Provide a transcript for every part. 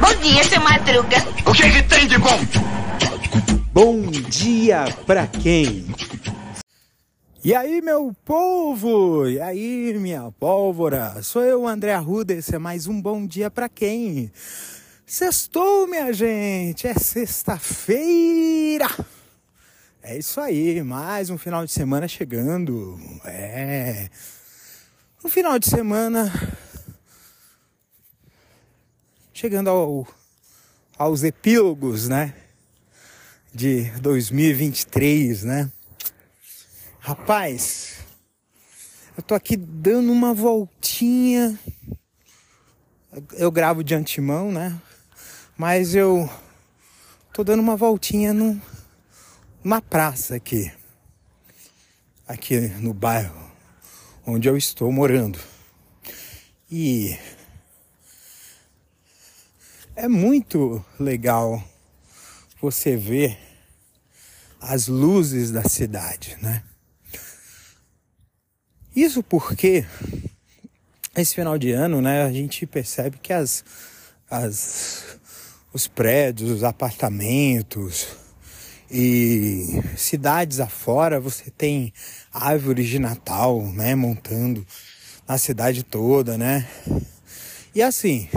Bom dia, seu Madruga. O que, que tem de bom? Bom dia pra quem? E aí, meu povo? E aí, minha pólvora? Sou eu, André Arruda, esse é mais um Bom Dia Pra Quem? Sextou, minha gente! É sexta-feira! É isso aí, mais um final de semana chegando. É. Um final de semana chegando ao, aos epílogos, né? De 2023, né? Rapaz, eu tô aqui dando uma voltinha. Eu gravo de antemão, né? Mas eu tô dando uma voltinha no, numa praça aqui. Aqui no bairro onde eu estou morando. E é muito legal você ver as luzes da cidade, né? Isso porque esse final de ano, né, a gente percebe que as, as os prédios, os apartamentos e cidades afora, você tem árvores de Natal, né, montando na cidade toda, né? E assim,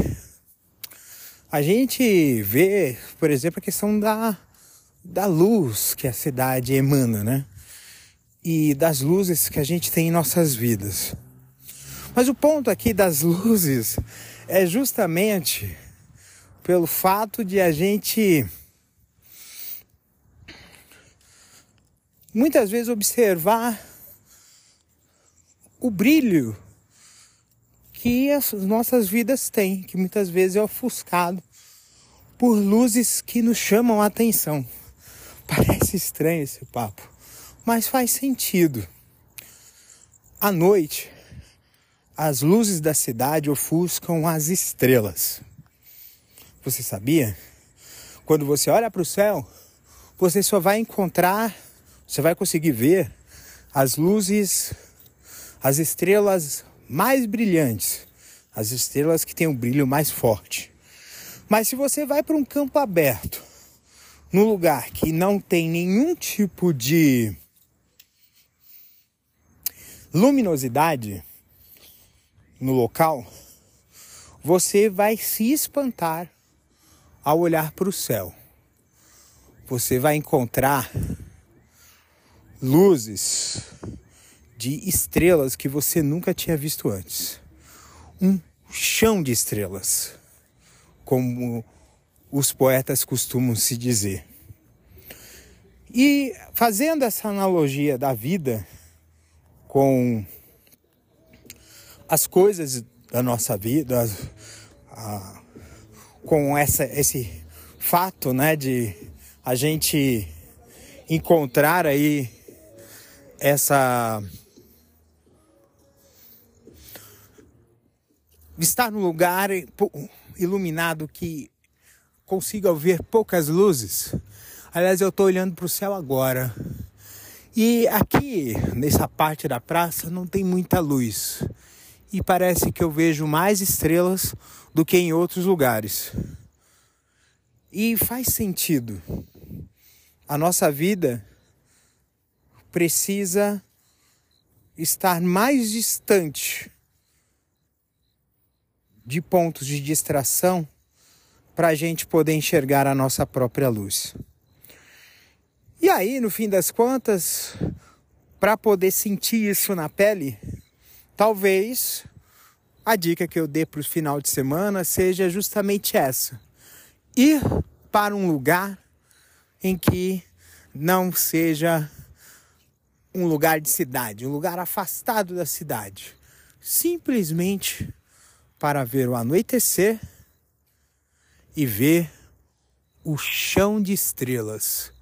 a gente vê, por exemplo, a questão da, da luz que a cidade emana, né? e das luzes que a gente tem em nossas vidas. Mas o ponto aqui das luzes é justamente pelo fato de a gente muitas vezes observar o brilho que as nossas vidas têm, que muitas vezes é ofuscado por luzes que nos chamam a atenção. Parece estranho esse papo mas faz sentido. À noite, as luzes da cidade ofuscam as estrelas. Você sabia? Quando você olha para o céu, você só vai encontrar, você vai conseguir ver as luzes, as estrelas mais brilhantes, as estrelas que têm um brilho mais forte. Mas se você vai para um campo aberto, num lugar que não tem nenhum tipo de luminosidade no local, você vai se espantar ao olhar para o céu. Você vai encontrar luzes de estrelas que você nunca tinha visto antes. Um chão de estrelas, como os poetas costumam se dizer. E fazendo essa analogia da vida, com as coisas da nossa vida, a, com essa, esse fato, né, de a gente encontrar aí essa estar num lugar iluminado que consiga ver poucas luzes. Aliás, eu estou olhando para o céu agora e aqui, nessa parte da praça, não tem muita luz. E parece que eu vejo mais estrelas do que em outros lugares. E faz sentido. A nossa vida precisa estar mais distante de pontos de distração para a gente poder enxergar a nossa própria luz. E aí, no fim das contas, para poder sentir isso na pele, talvez a dica que eu dê para o final de semana seja justamente essa: ir para um lugar em que não seja um lugar de cidade, um lugar afastado da cidade, simplesmente para ver o anoitecer e ver o chão de estrelas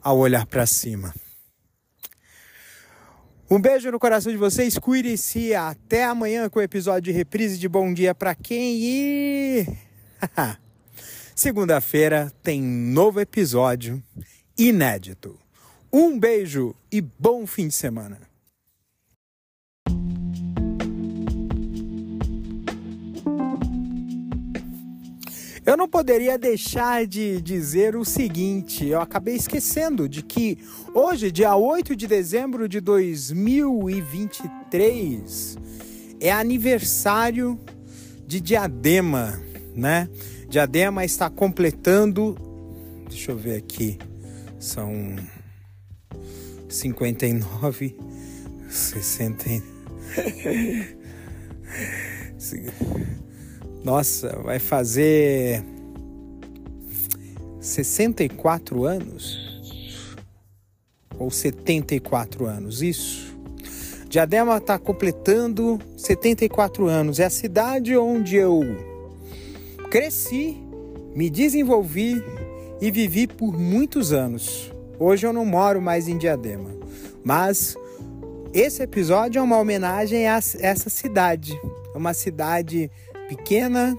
ao olhar para cima. Um beijo no coração de vocês, cuidem-se. Até amanhã com o episódio de reprise de Bom Dia para quem e. Segunda-feira tem novo episódio inédito. Um beijo e bom fim de semana! Eu não poderia deixar de dizer o seguinte: eu acabei esquecendo de que hoje, dia 8 de dezembro de 2023, é aniversário de Diadema, né? Diadema está completando. Deixa eu ver aqui. São 59, 60. Nossa, vai fazer 64 anos? Ou 74 anos, isso? Diadema está completando 74 anos. É a cidade onde eu cresci, me desenvolvi e vivi por muitos anos. Hoje eu não moro mais em Diadema, mas esse episódio é uma homenagem a essa cidade. É uma cidade pequena,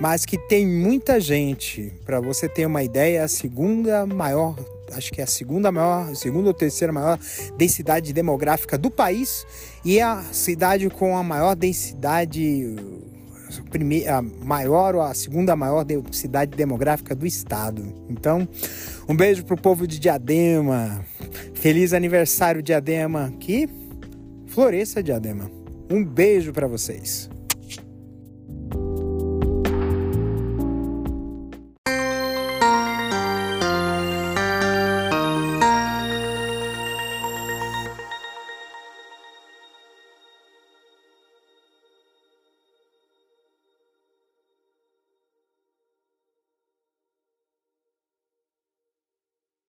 mas que tem muita gente. Para você ter uma ideia, a segunda maior, acho que é a segunda maior, segunda ou terceira maior densidade demográfica do país e a cidade com a maior densidade a maior ou a segunda maior cidade demográfica do estado. Então, um beijo pro povo de Diadema. Feliz aniversário Diadema. Que floresça Diadema. Um beijo para vocês.